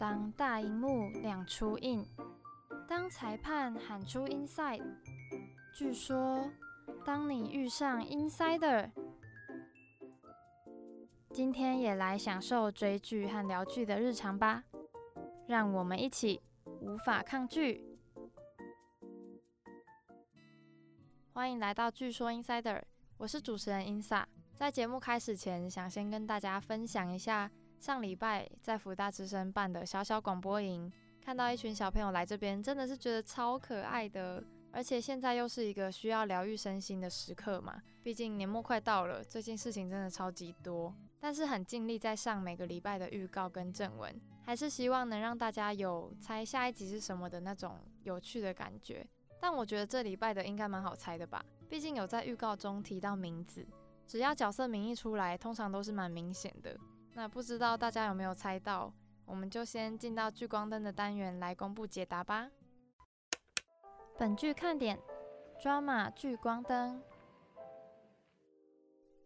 当大荧幕亮出印，当裁判喊出 inside，据说当你遇上 insider，今天也来享受追剧和聊剧的日常吧。让我们一起无法抗拒。欢迎来到据说 insider，我是主持人 insa。在节目开始前，想先跟大家分享一下。上礼拜在福大之声办的小小广播营，看到一群小朋友来这边，真的是觉得超可爱的。而且现在又是一个需要疗愈身心的时刻嘛，毕竟年末快到了，最近事情真的超级多。但是很尽力在上每个礼拜的预告跟正文，还是希望能让大家有猜下一集是什么的那种有趣的感觉。但我觉得这礼拜的应该蛮好猜的吧，毕竟有在预告中提到名字，只要角色名一出来，通常都是蛮明显的。那不知道大家有没有猜到？我们就先进到聚光灯的单元来公布解答吧。本剧看点：Drama 聚光灯。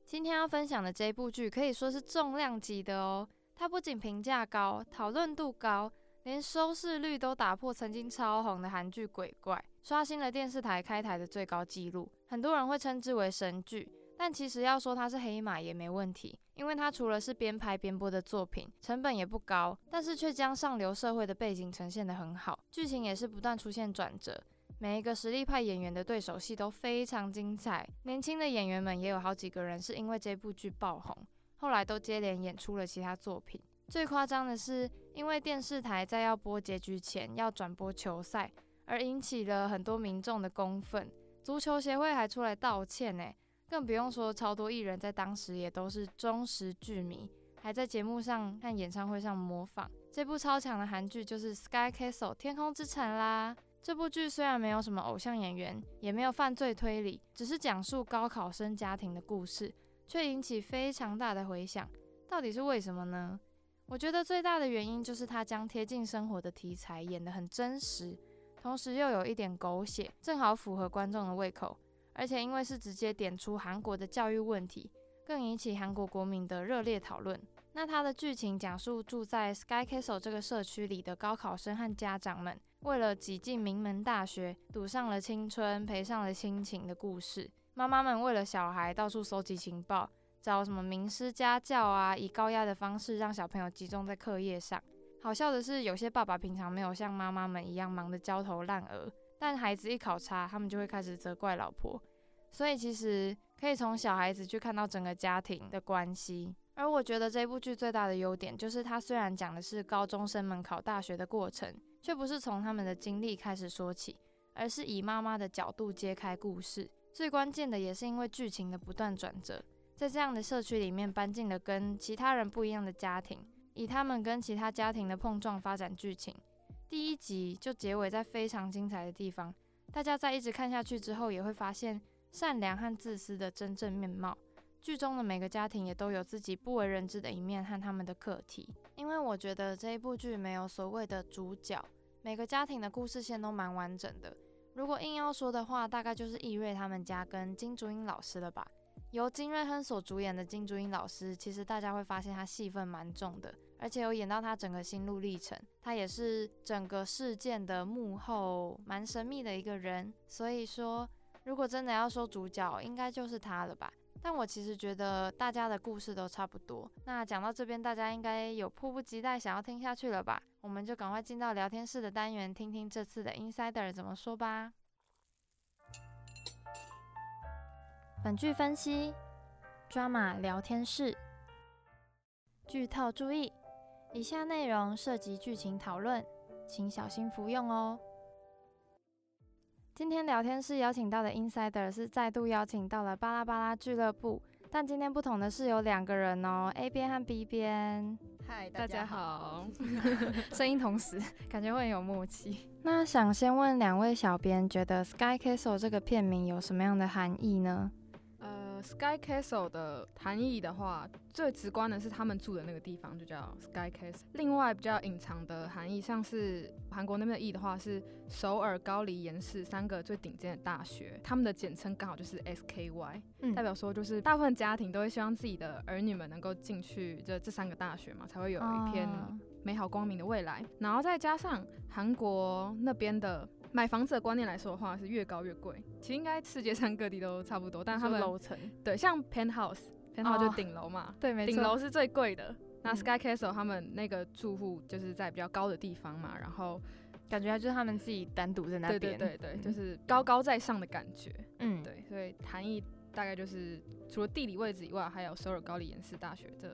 今天要分享的这部剧可以说是重量级的哦。它不仅评价高、讨论度高，连收视率都打破曾经超红的韩剧《鬼怪》，刷新了电视台开台的最高纪录。很多人会称之为神剧。但其实要说它是黑马也没问题，因为它除了是边拍边播的作品，成本也不高，但是却将上流社会的背景呈现得很好，剧情也是不断出现转折，每一个实力派演员的对手戏都非常精彩，年轻的演员们也有好几个人是因为这部剧爆红，后来都接连演出了其他作品。最夸张的是，因为电视台在要播结局前要转播球赛，而引起了很多民众的公愤，足球协会还出来道歉呢。更不用说，超多艺人在当时也都是忠实剧迷，还在节目上和演唱会上模仿。这部超强的韩剧就是《Sky Castle》天空之城啦。这部剧虽然没有什么偶像演员，也没有犯罪推理，只是讲述高考生家庭的故事，却引起非常大的回响。到底是为什么呢？我觉得最大的原因就是它将贴近生活的题材演得很真实，同时又有一点狗血，正好符合观众的胃口。而且因为是直接点出韩国的教育问题，更引起韩国国民的热烈讨论。那它的剧情讲述住在 Sky Castle 这个社区里的高考生和家长们，为了挤进名门大学，赌上了青春，赔上了亲情的故事。妈妈们为了小孩到处搜集情报，找什么名师家教啊，以高压的方式让小朋友集中在课业上。好笑的是，有些爸爸平常没有像妈妈们一样忙得焦头烂额。但孩子一考差，他们就会开始责怪老婆，所以其实可以从小孩子去看到整个家庭的关系。而我觉得这部剧最大的优点就是，它虽然讲的是高中生们考大学的过程，却不是从他们的经历开始说起，而是以妈妈的角度揭开故事。最关键的也是因为剧情的不断转折，在这样的社区里面搬进了跟其他人不一样的家庭，以他们跟其他家庭的碰撞发展剧情。第一集就结尾在非常精彩的地方，大家在一直看下去之后，也会发现善良和自私的真正面貌。剧中的每个家庭也都有自己不为人知的一面和他们的课题。因为我觉得这一部剧没有所谓的主角，每个家庭的故事线都蛮完整的。如果硬要说的话，大概就是易瑞他们家跟金竹英老师了吧。由金瑞亨所主演的金珠英老师，其实大家会发现他戏份蛮重的，而且有演到他整个心路历程。他也是整个事件的幕后蛮神秘的一个人，所以说如果真的要说主角，应该就是他了吧。但我其实觉得大家的故事都差不多。那讲到这边，大家应该有迫不及待想要听下去了吧？我们就赶快进到聊天室的单元，听听这次的 Insider 怎么说吧。本剧分析：Drama 聊天室。剧透注意：以下内容涉及剧情讨论，请小心服用哦。今天聊天室邀请到的 Insider 是再度邀请到了巴拉巴拉俱乐部，但今天不同的是有两个人哦，A 边和 B 边。嗨，大家好。声音同时，感觉会很有默契。那想先问两位小编，觉得 Sky Castle 这个片名有什么样的含义呢？Sky Castle 的含义的话，最直观的是他们住的那个地方就叫 Sky Castle。另外比较隐藏的含义，像是韩国那边的意的话，是首尔、高丽、延世三个最顶尖的大学，他们的简称刚好就是 SKY，代表说就是大部分家庭都会希望自己的儿女们能够进去这这三个大学嘛，才会有一片美好光明的未来。然后再加上韩国那边的。买房子的观念来说的话，是越高越贵。其实应该世界上各地都差不多，但他们楼层对，像 penthouse，penthouse 就顶楼嘛，对，没错，顶楼是最贵的。那 sky castle 他们那个住户就是在比较高的地方嘛，然后感觉就是他们自己单独在那边，对对对，就是高高在上的感觉。嗯，对，所以含义大概就是除了地理位置以外，还有首尔高丽延世大学这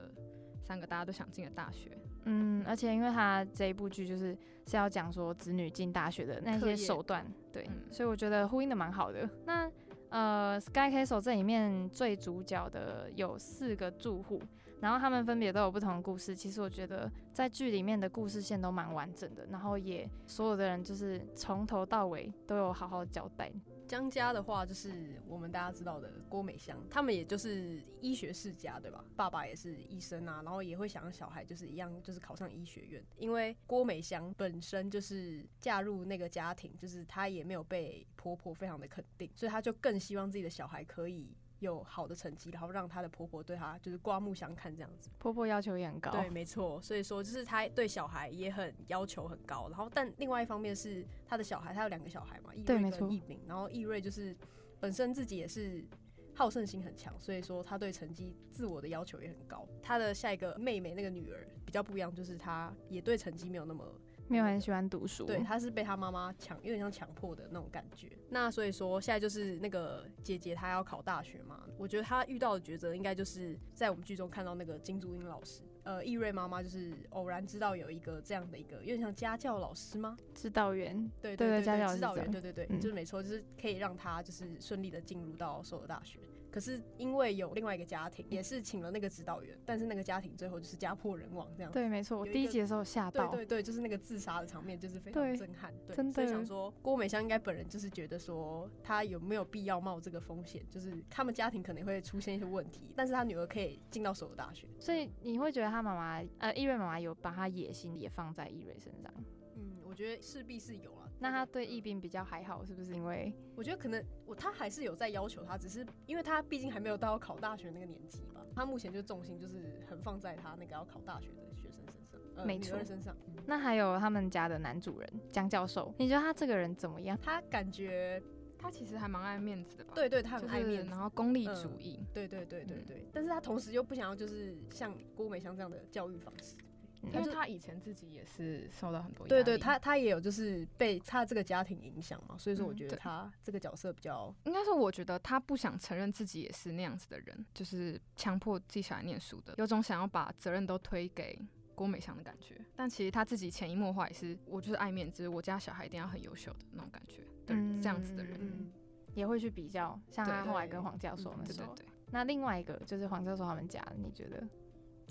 三个大家都想进的大学。嗯，而且因为他这一部剧就是是要讲说子女进大学的那些手段，对，所以我觉得呼应的蛮好的。那呃，Sky Castle 这里面最主角的有四个住户，然后他们分别都有不同的故事。其实我觉得在剧里面的故事线都蛮完整的，然后也所有的人就是从头到尾都有好好交代。江家的话，就是我们大家知道的郭美香，他们也就是医学世家，对吧？爸爸也是医生啊，然后也会想让小孩就是一样，就是考上医学院。因为郭美香本身就是嫁入那个家庭，就是她也没有被婆婆非常的肯定，所以她就更希望自己的小孩可以。有好的成绩，然后让她的婆婆对她就是刮目相看这样子。婆婆要求也很高。对，没错。所以说，就是她对小孩也很要求很高。然后，但另外一方面是她的小孩，她有两个小孩嘛，易瑞跟易敏。然后易瑞就是本身自己也是好胜心很强，所以说他对成绩自我的要求也很高。他的下一个妹妹那个女儿比较不一样，就是她也对成绩没有那么。没有很喜欢读书，对，他是被他妈妈强，有点像强迫的那种感觉。那所以说，现在就是那个姐姐她要考大学嘛，我觉得她遇到的抉择，应该就是在我们剧中看到那个金珠英老师，呃，易瑞妈妈就是偶然知道有一个这样的一个，有点像家教老师吗？指导员，对对对，家教指导员，对对对，就是没错，就是可以让他就是顺利的进入到首尔大学。可是因为有另外一个家庭，也是请了那个指导员，但是那个家庭最后就是家破人亡这样。对，没错，我第一集的时候吓到。对对对，就是那个自杀的场面，就是非常震撼。对，真的。所以想说，郭美香应该本人就是觉得说，她有没有必要冒这个风险？就是他们家庭可能会出现一些问题，但是她女儿可以进到首尔大学。所以你会觉得她妈妈，呃，易瑞妈妈有把她野心也放在易瑞身上？嗯，我觉得势必是有了。那他对易斌比较还好，是不是？因为我觉得可能我他还是有在要求他，只是因为他毕竟还没有到考大学那个年纪吧。他目前就重心就是很放在他那个要考大学的学生身上，呃，女儿身上。那还有他们家的男主人江教授，你觉得他这个人怎么样？他感觉他其实还蛮爱面子的吧？对对，他很爱面子，然后功利主义。对对对对对，但是他同时又不想要就是像郭美香这样的教育方式。因为他以前自己也是受到很多压力，对对，他他也有就是被他这个家庭影响嘛，所以说我觉得他这个角色比较，应该是我觉得他不想承认自己也是那样子的人，就是强迫自己小孩念书的，有种想要把责任都推给郭美香的感觉。但其实他自己潜移默化也是，我就是爱面子，我家小孩一定要很优秀的那种感觉的这样子的人，也会去比较，像他后来跟黄教授那时候。那另外一个就是黄教授他们家，你觉得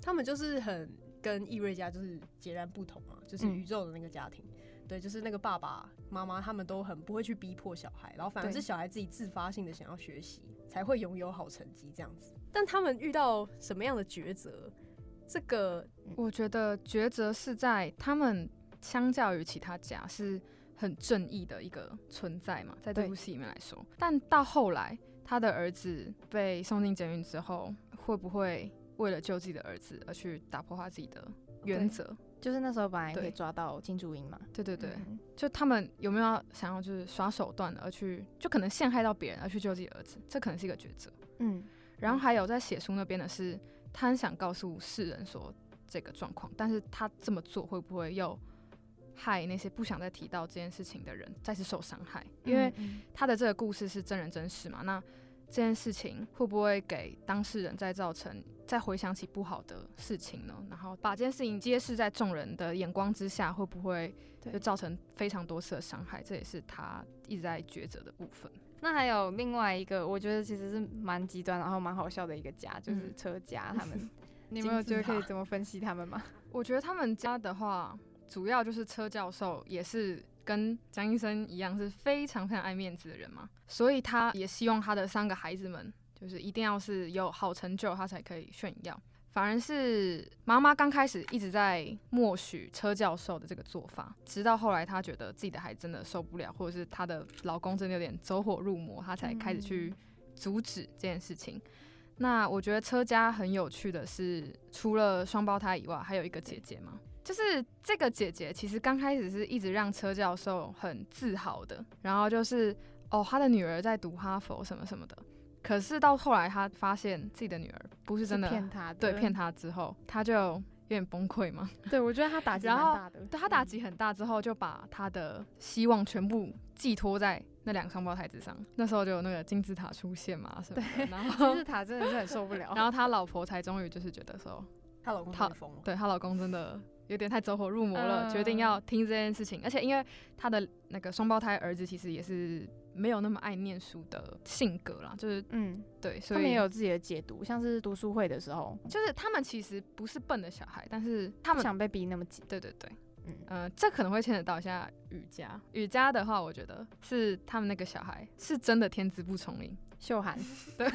他们就是很。跟易瑞家就是截然不同嘛，就是宇宙的那个家庭，对，就是那个爸爸妈妈他们都很不会去逼迫小孩，然后反而是小孩自己自发性的想要学习，才会拥有好成绩这样子。但他们遇到什么样的抉择？这个我觉得抉择是在他们相较于其他家是很正义的一个存在嘛，在这部戏里面来说。但到后来他的儿子被送进监狱之后，会不会？为了救自己的儿子而去打破他自己的原则，就是那时候本来可以抓到金珠英嘛。对对对，就他们有没有想要就是耍手段而去，就可能陷害到别人而去救自己儿子，这可能是一个抉择。嗯，然后还有在写书那边的是，他很想告诉世人说这个状况，但是他这么做会不会又害那些不想再提到这件事情的人再次受伤害？因为他的这个故事是真人真事嘛，那。这件事情会不会给当事人再造成再回想起不好的事情呢？然后把这件事情揭示在众人的眼光之下，会不会就造成非常多次的伤害？这也是他一直在抉择的部分。那还有另外一个，我觉得其实是蛮极端，然后蛮好笑的一个家，就是车家他们。你们有觉得可以怎么分析他们吗？我觉得他们家的话，主要就是车教授也是。跟江医生一样是非常非常爱面子的人嘛，所以他也希望他的三个孩子们就是一定要是有好成就，他才可以炫耀。反而是妈妈刚开始一直在默许车教授的这个做法，直到后来她觉得自己的孩子真的受不了，或者是她的老公真的有点走火入魔，她才开始去阻止这件事情。那我觉得车家很有趣的是，除了双胞胎以外，还有一个姐姐嘛。就是这个姐姐其实刚开始是一直让车教授很自豪的，然后就是哦，他的女儿在读哈佛什么什么的。可是到后来，他发现自己的女儿不是真的骗他，对骗他之后，他就有点崩溃嘛。对，我觉得他打击很大的。对他打击很大之后，就把他的希望全部寄托在那两个双胞胎之上。那时候就有那个金字塔出现嘛，什么的。然 后金字塔真的是很受不了。然后他老婆才终于就是觉得说，她老公太疯了。对她老公真的有点太走火入魔了，决定要听这件事情。而且因为他的那个双胞胎儿子其实也是。没有那么爱念书的性格啦，就是嗯，对，所以他们也有自己的解读，像是读书会的时候，就是他们其实不是笨的小孩，但是他们想被逼那么紧，对对对，嗯。呃，这可能会牵扯到一下瑜伽，瑜伽的话，我觉得是他们那个小孩是真的天资不聪明，秀涵，对，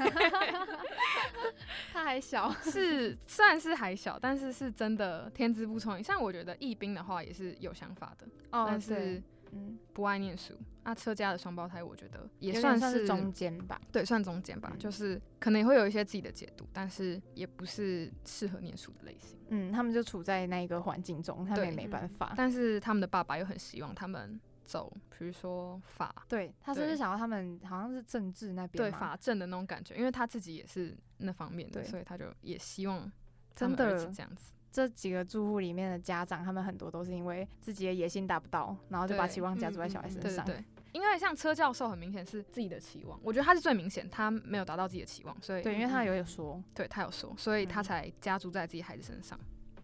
他还小，是虽然是还小，但是是真的天资不聪颖。像我觉得易斌的话也是有想法的，哦，但是。嗯，不爱念书。那车家的双胞胎，我觉得也算是中间吧。对，算中间吧。就是可能也会有一些自己的解读，但是也不是适合念书的类型。嗯，他们就处在那一个环境中，他们也没办法。但是他们的爸爸又很希望他们走，比如说法。对他是不是想要他们好像是政治那边？对，法政的那种感觉，因为他自己也是那方面的，所以他就也希望真的这样子。这几个住户里面的家长，他们很多都是因为自己的野心达不到，然后就把期望加注在小孩身上。对对对，因为像车教授很明显是自己的期望，我觉得他是最明显，他没有达到自己的期望，所以对，因为他有有说，对他有说，所以他才加注在自己孩子身上。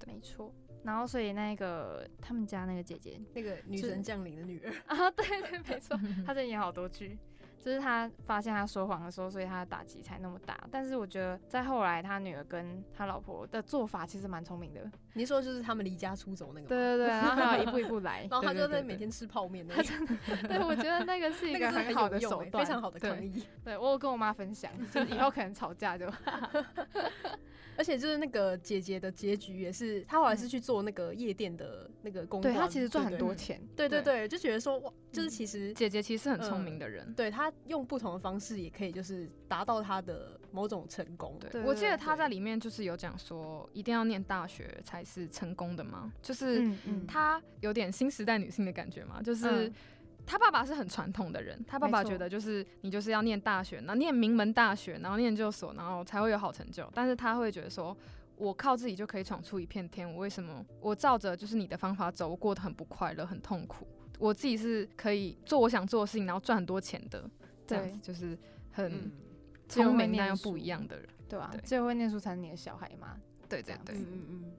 没错，然后所以那个他们家那个姐姐，那个女神降临的女儿啊，对对，没错，她在演好多剧。就是她发现她说谎的时候，所以她的打击才那么大。但是我觉得在后来，他女儿跟他老婆的做法其实蛮聪明的。你说就是他们离家出走那个？对对对，然后一步一步来，然后他就在每天吃泡面。他真的，对我觉得那个是一个很好的手段，非常好的抗议。对我有跟我妈分享，就以后可能吵架就。而且就是那个姐姐的结局也是，她后来是去做那个夜店的那个工，对她其实赚很多钱。对对对，就觉得说哇，就是其实姐姐其实很聪明的人，对她用不同的方式也可以就是达到她的某种成功。对，我记得她在里面就是有讲说，一定要念大学才是成功的嘛，就是她有点新时代女性的感觉嘛，就是。他爸爸是很传统的人，他爸爸觉得就是你就是要念大学，然后念名门大学，然后念研究所，然后才会有好成就。但是他会觉得说，我靠自己就可以闯出一片天，我为什么我照着就是你的方法走，我过得很不快乐，很痛苦。我自己是可以做我想做的事情，然后赚很多钱的，这样子就是很聪明但又不一样的人，对吧？只有会念书才是你的小孩嘛。对对对，嗯嗯嗯，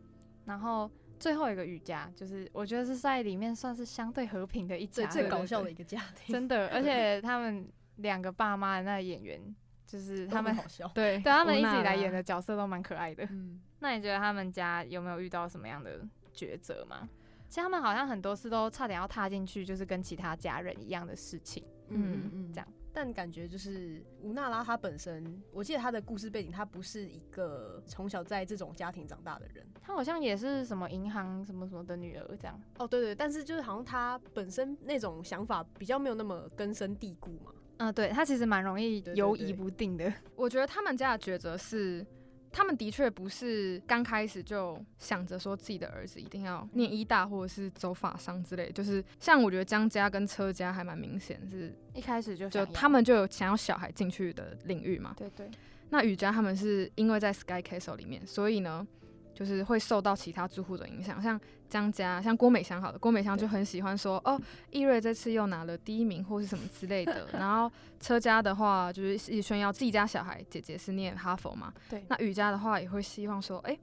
然后。最后一个瑜伽，就是我觉得是在里面算是相对和平的一家，最搞笑的一个家庭，真的。而且他们两个爸妈的那个演员，就是他们好笑，对，对他们一起来演的角色都蛮可爱的。嗯，那你觉得他们家有没有遇到什么样的抉择吗？其实他们好像很多次都差点要踏进去，就是跟其他家人一样的事情。嗯嗯，这样。但感觉就是吴娜拉她本身，我记得她的故事背景，她不是一个从小在这种家庭长大的人，她好像也是什么银行什么什么的女儿这样。哦，对对，但是就是好像她本身那种想法比较没有那么根深蒂固嘛。嗯，对，她其实蛮容易犹疑不定的。我觉得他们家的抉择是。他们的确不是刚开始就想着说自己的儿子一定要念医大或者是走法商之类，就是像我觉得江家跟车家还蛮明显，是一开始就就他们就有想要小孩进去的领域嘛。对对。那宇家他们是因为在 Sky Castle 里面，所以呢。就是会受到其他住户的影响，像江家，像郭美香，好的，郭美香就很喜欢说，哦，易瑞这次又拿了第一名或是什么之类的。然后车家的话，就是一直炫耀自己家小孩姐姐是念哈佛嘛，对。那雨家的话也会希望说，哎，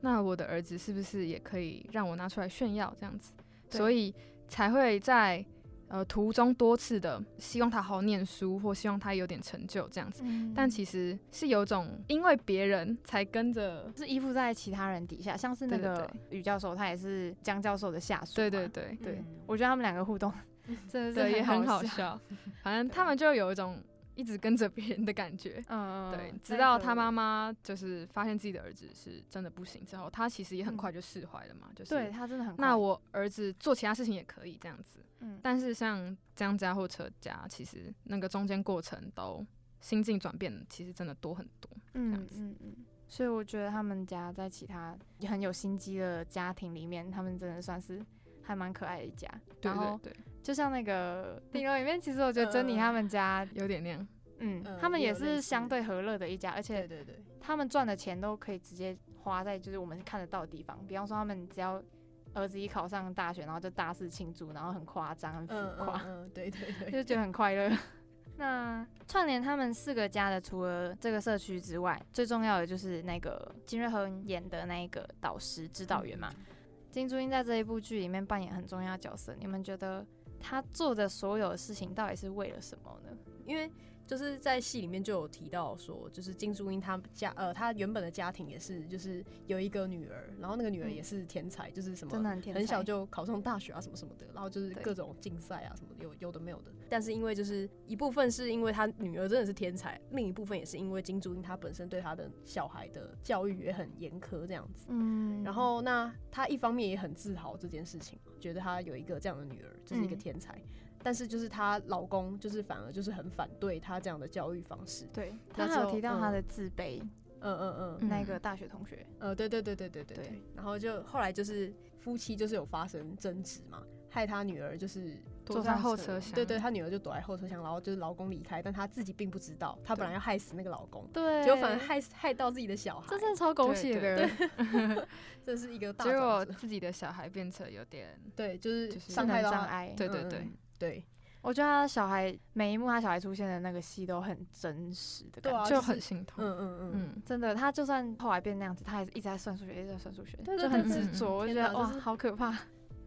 那我的儿子是不是也可以让我拿出来炫耀这样子？所以才会在。呃，途中多次的希望他好好念书，或希望他有点成就这样子，但其实是有种因为别人才跟着，是依附在其他人底下，像是那个于教授，他也是江教授的下属。对对对对，我觉得他们两个互动 真的是也很好笑。反正他们就有一种一直跟着别人的感觉。嗯嗯。对，直到他妈妈就是发现自己的儿子是真的不行之后，他其实也很快就释怀了嘛。就是对他真的很。那我儿子做其他事情也可以这样子。嗯。但是像江家或车家，其实那个中间过程都心境转变，其实真的多很多。嗯嗯嗯。所以我觉得他们家在其他很有心机的家庭里面，他们真的算是还蛮可爱的一家。然后，就像那个顶楼里面，其实我觉得珍妮他们家有点那样。嗯，他们也是相对和乐的一家，而且对对对，他们赚的钱都可以直接花在就是我们看得到的地方。比方说，他们只要儿子一考上大学，然后就大肆庆祝，然后很夸张、很浮夸。嗯，对对 对，就觉得很快乐。那串联他们四个家的，除了这个社区之外，最重要的就是那个金瑞亨演的那个导师指导员嘛。金珠英在这一部剧里面扮演很重要的角色，你们觉得他做的所有的事情到底是为了什么呢？因为就是在戏里面就有提到说，就是金珠英她家呃，她原本的家庭也是，就是有一个女儿，然后那个女儿也是天才，就是什么很小就考上大学啊什么什么的，然后就是各种竞赛啊什么有有的没有的。但是因为就是一部分是因为她女儿真的是天才，另一部分也是因为金珠英她本身对她的小孩的教育也很严苛这样子。嗯。然后那她一方面也很自豪这件事情，觉得她有一个这样的女儿，就是一个天才。但是就是她老公就是反而就是很反对她这样的教育方式。对，她还有提到她的自卑。嗯嗯嗯，那个大学同学。呃，对对对对对对对。然后就后来就是夫妻就是有发生争执嘛，害她女儿就是躲在后车厢。对对，她女儿就躲在后车厢，然后就是老公离开，但她自己并不知道，她本来要害死那个老公，对，结果反而害害到自己的小孩，这真的超狗血的。这是一个大结果自己的小孩变成有点对，就是伤害障碍。对对对对。我觉得他小孩每一幕他小孩出现的那个戏都很真实的感觉，就很心痛。嗯嗯嗯，真的，他就算后来变那样子，他还是一直在算数学，一直在算数学，就很执着。我觉得哇，好可怕！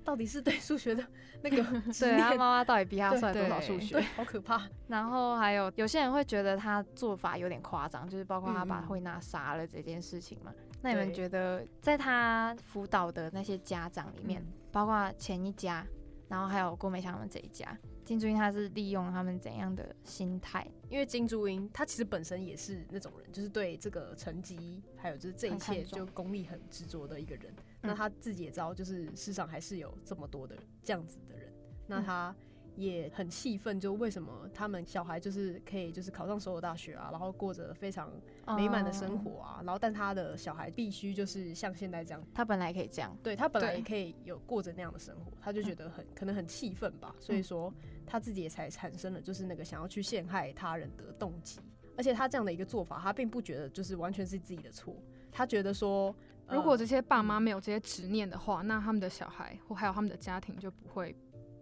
到底是对数学的那个，对他妈妈到底逼他算多少数学？好可怕。然后还有有些人会觉得他做法有点夸张，就是包括他把惠娜杀了这件事情嘛。那你们觉得，在他辅导的那些家长里面，包括前一家，然后还有郭美香他们这一家？金珠英他是利用他们怎样的心态？因为金珠英他其实本身也是那种人，就是对这个成绩还有就是这一切就功力很执着的一个人。那他自己也知道，就是世上还是有这么多的这样子的人。那他。也很气愤，就为什么他们小孩就是可以就是考上所有大学啊，然后过着非常美满的生活啊，然后但他的小孩必须就是像现在这样，他本来可以这样，对他本来也可以有过着那样的生活，他就觉得很 可能很气愤吧，所以说他自己也才产生了就是那个想要去陷害他人的动机，而且他这样的一个做法，他并不觉得就是完全是自己的错，他觉得说如果这些爸妈没有这些执念的话，那他们的小孩或还有他们的家庭就不会。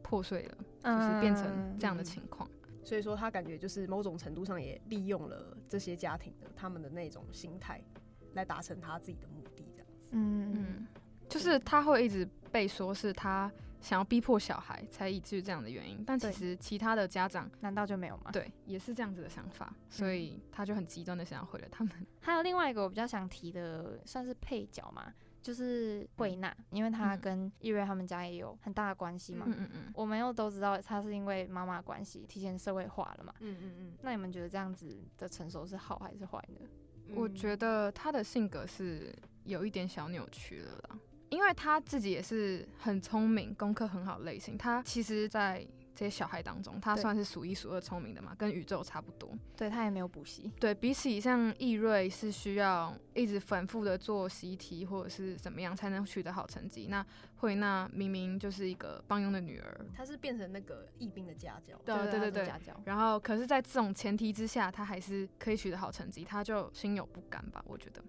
破碎了，就是变成这样的情况。所以说，他感觉就是某种程度上也利用了这些家庭的他们的那种心态，来达成他自己的目的，这样子。嗯嗯，就是他会一直被说是他想要逼迫小孩，才以至于这样的原因。但其实其他的家长难道就没有吗？对，也是这样子的想法，所以他就很极端的想要毁了他们。还有另外一个我比较想提的，算是配角嘛。就是慧娜，因为她跟易瑞他们家也有很大的关系嘛。嗯嗯嗯。我们又都知道，她是因为妈妈关系提前社会化了嘛。嗯嗯嗯。那你们觉得这样子的成熟是好还是坏呢？我觉得她的性格是有一点小扭曲了啦，因为她自己也是很聪明、功课很好类型。她其实，在这些小孩当中，他算是数一数二聪明的嘛，跟宇宙差不多。对他也没有补习。对比起像易瑞是需要一直反复的做习题或者是怎么样才能取得好成绩，那慧娜明明就是一个帮佣的女儿，她是变成那个义兵的家教。对对对对。家教。然后，可是，在这种前提之下，她还是可以取得好成绩，她就心有不甘吧？我觉得，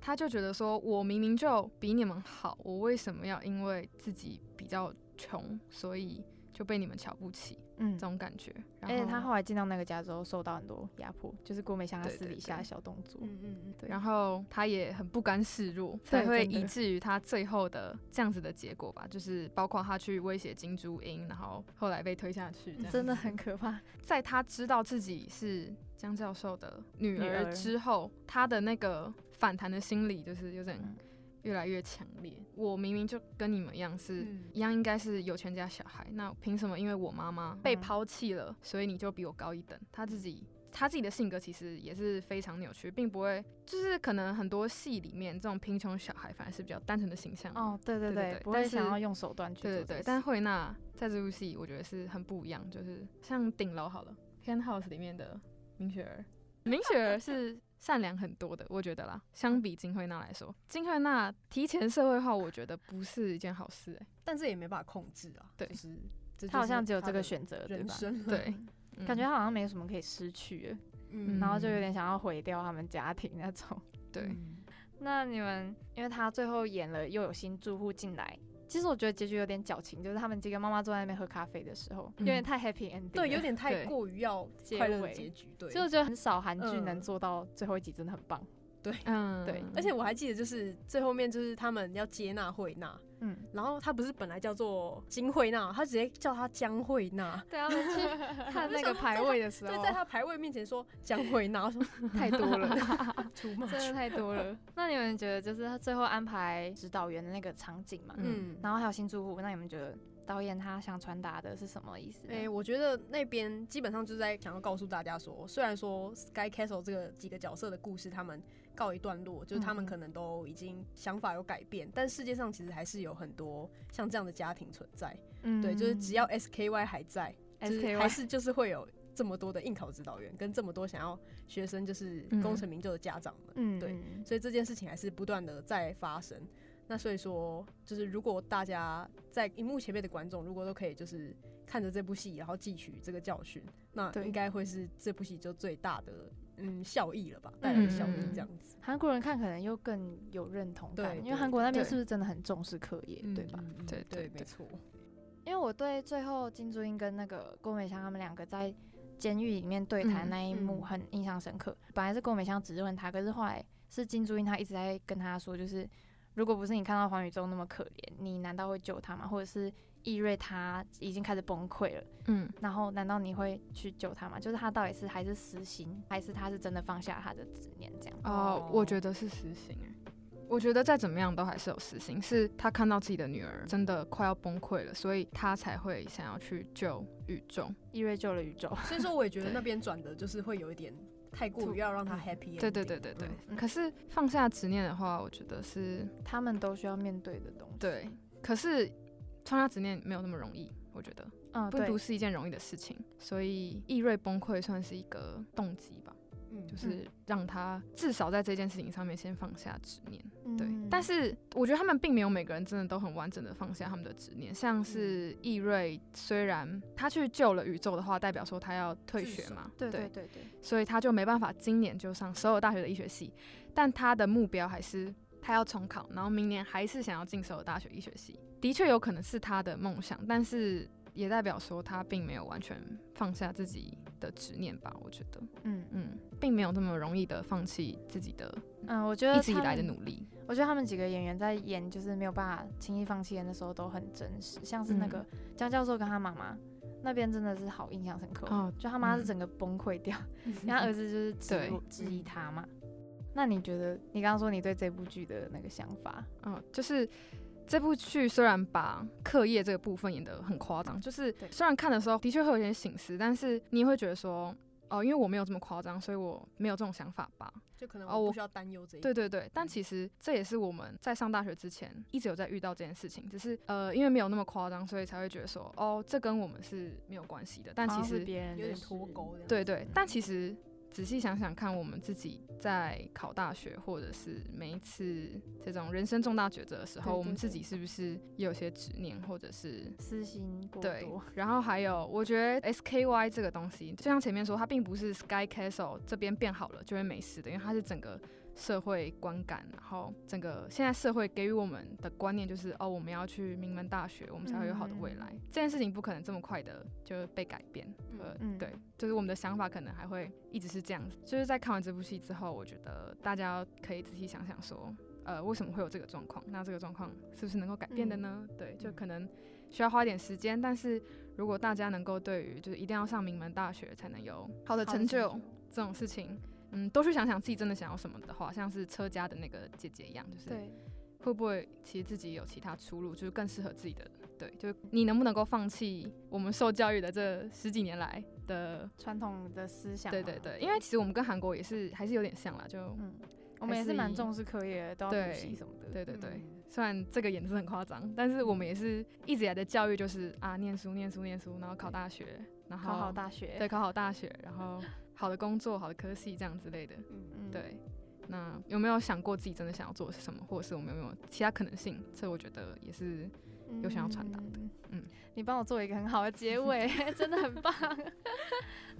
她就觉得说，我明明就比你们好，我为什么要因为自己比较穷，所以？就被你们瞧不起，嗯，这种感觉。而且他后来进到那个家之后，受到很多压迫，就是郭美香他私底下的小动作，嗯嗯嗯，对。然后他也很不甘示弱，才会以至于他最后的这样子的结果吧，就是包括他去威胁金珠英，然后后来被推下去，真的很可怕。在他知道自己是江教授的女儿之后，他的那个反弹的心理就是有点。越来越强烈。我明明就跟你们一样，是一样，应该是有钱家小孩。那凭什么？因为我妈妈被抛弃了，所以你就比我高一等？他自己他自己的性格其实也是非常扭曲，并不会就是可能很多戏里面这种贫穷小孩反而是比较单纯的形象。哦，对对对，不会想要用手段去。对对对，但惠娜在这部戏我觉得是很不一样，就是像顶楼好了，《Pen House》里面的明雪儿，明雪儿是善良很多的，我觉得啦。相比金惠娜来说，金惠娜提前社会化，我觉得不是一件好事哎，但是也没办法控制啊。对，是他好像只有这个选择，对吧？对。感觉他好像没什么可以失去，嗯，然后就有点想要毁掉他们家庭那种。对，那你们，因为他最后演了又有新住户进来，其实我觉得结局有点矫情，就是他们几个妈妈坐在那边喝咖啡的时候，有点太 happy ending，对，有点太过于要快乐结局，对，所以我觉得很少韩剧能做到最后一集真的很棒。对，嗯，对，而且我还记得就是最后面就是他们要接纳惠娜。嗯，然后他不是本来叫做金惠娜，他直接叫他江惠娜。对啊，去 看那个排位的时候，对，在他排位面前说 江惠娜，说太多了，真的太多了。那你们觉得就是他最后安排指导员的那个场景嘛？嗯，然后还有新住户，那你们觉得导演他想传达的是什么意思？哎，我觉得那边基本上就是在想要告诉大家说，虽然说 Sky Castle 这个几个角色的故事，他们。告一段落，就是他们可能都已经想法有改变，但世界上其实还是有很多像这样的家庭存在。嗯，对，就是只要 SKY 还在，SKY 还是就是会有这么多的应考指导员，跟这么多想要学生就是功成名就的家长们。嗯，对，所以这件事情还是不断的在发生。那所以说，就是如果大家在荧幕前面的观众，如果都可以就是看着这部戏，然后汲取这个教训，那应该会是这部戏就最大的。嗯，效益了吧，带来的效益这样子。韩国人看可能又更有认同感，因为韩国那边是不是真的很重视课业，对吧？对对，没错。因为我对最后金珠英跟那个郭美香他们两个在监狱里面对谈那一幕很印象深刻。本来是郭美香质问他，可是后来是金珠英他一直在跟他说，就是如果不是你看到黄宇宙那么可怜，你难道会救他吗？或者是？易瑞他已经开始崩溃了，嗯，然后难道你会去救他吗？就是他到底是还是私心，还是他是真的放下他的执念这样？哦，我觉得是私心我觉得再怎么样都还是有私心，是他看到自己的女儿真的快要崩溃了，所以他才会想要去救宇宙。易瑞救了宇宙，所以说我也觉得那边转的就是会有一点太过于要让他 happy。对对对对对。可是放下执念的话，我觉得是他们都需要面对的东西。对，可是。放下执念没有那么容易，我觉得，嗯，不是一件容易的事情，所以易瑞崩溃算是一个动机吧，嗯，就是让他至少在这件事情上面先放下执念，对。但是我觉得他们并没有每个人真的都很完整的放下他们的执念，像是易瑞，虽然他去救了宇宙的话，代表说他要退学嘛，对对对对，所以他就没办法今年就上所有大学的医学系，但他的目标还是他要重考，然后明年还是想要进所有大学医学系。的确有可能是他的梦想，但是也代表说他并没有完全放下自己的执念吧？我觉得，嗯嗯，并没有这么容易的放弃自己的，嗯，我觉得一直以来的努力。我觉得他们几个演员在演就是没有办法轻易放弃的时候都很真实，像是那个江教授跟他妈妈那边真的是好印象深刻哦，就他妈是整个崩溃掉，然后儿子就是 质质疑他嘛。那你觉得你刚刚说你对这部剧的那个想法？嗯，就是。这部剧虽然把课业这个部分演得很夸张，就是虽然看的时候的确会有点醒思，但是你也会觉得说，哦，因为我没有这么夸张，所以我没有这种想法吧？就可能我不需要担忧这一。对对对，但其实这也是我们在上大学之前一直有在遇到这件事情，只是呃，因为没有那么夸张，所以才会觉得说，哦，这跟我们是没有关系的。但其实别人有点脱钩。对对，但其实。仔细想想看，我们自己在考大学，或者是每一次这种人生重大抉择的时候，我们自己是不是也有些执念，或者是私心过多？然后还有，我觉得 SKY 这个东西，就像前面说，它并不是 Sky Castle 这边变好了就会没事的，因为它是整个。社会观感，然后整个现在社会给予我们的观念就是，哦，我们要去名门大学，我们才会有好的未来。这件事情不可能这么快的就被改变，呃，对，就是我们的想法可能还会一直是这样子。就是在看完这部戏之后，我觉得大家可以仔细想想说，呃，为什么会有这个状况？那这个状况是不是能够改变的呢？对，就可能需要花一点时间，但是如果大家能够对于就是一定要上名门大学才能有好的成就这种事情。嗯，多去想想自己真的想要什么的话，像是车家的那个姐姐一样，就是会不会其实自己有其他出路，就是更适合自己的？对，就是你能不能够放弃我们受教育的这十几年来的传统的思想？对对对，因为其实我们跟韩国也是还是有点像啦，就嗯，我们也是蛮重视课业，都要补习什么的。对对对，虽然这个演是很夸张，但是我们也是一直以来的教育就是啊，念书念书念书，然后考大学，然后考好大学，对，考好大学，然后好的工作，好的科系这样之类的。嗯嗯，对。那有没有想过自己真的想要做的是什么，或者是我们有没有其他可能性？这我觉得也是有想要传达的。嗯，你帮我做一个很好的结尾，真的很棒。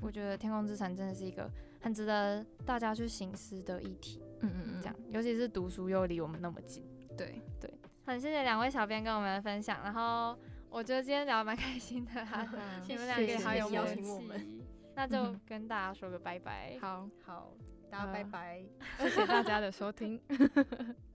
我觉得《天空之城》真的是一个很值得大家去醒思的议题。嗯嗯嗯，这样，尤其是读书又离我们那么近。对对，很谢谢两位小编跟我们的分享。然后我觉得今天聊的蛮开心的，你们两个好有邀请我们，那就跟大家说个拜拜。好好。大家拜拜，谢谢大家的收听。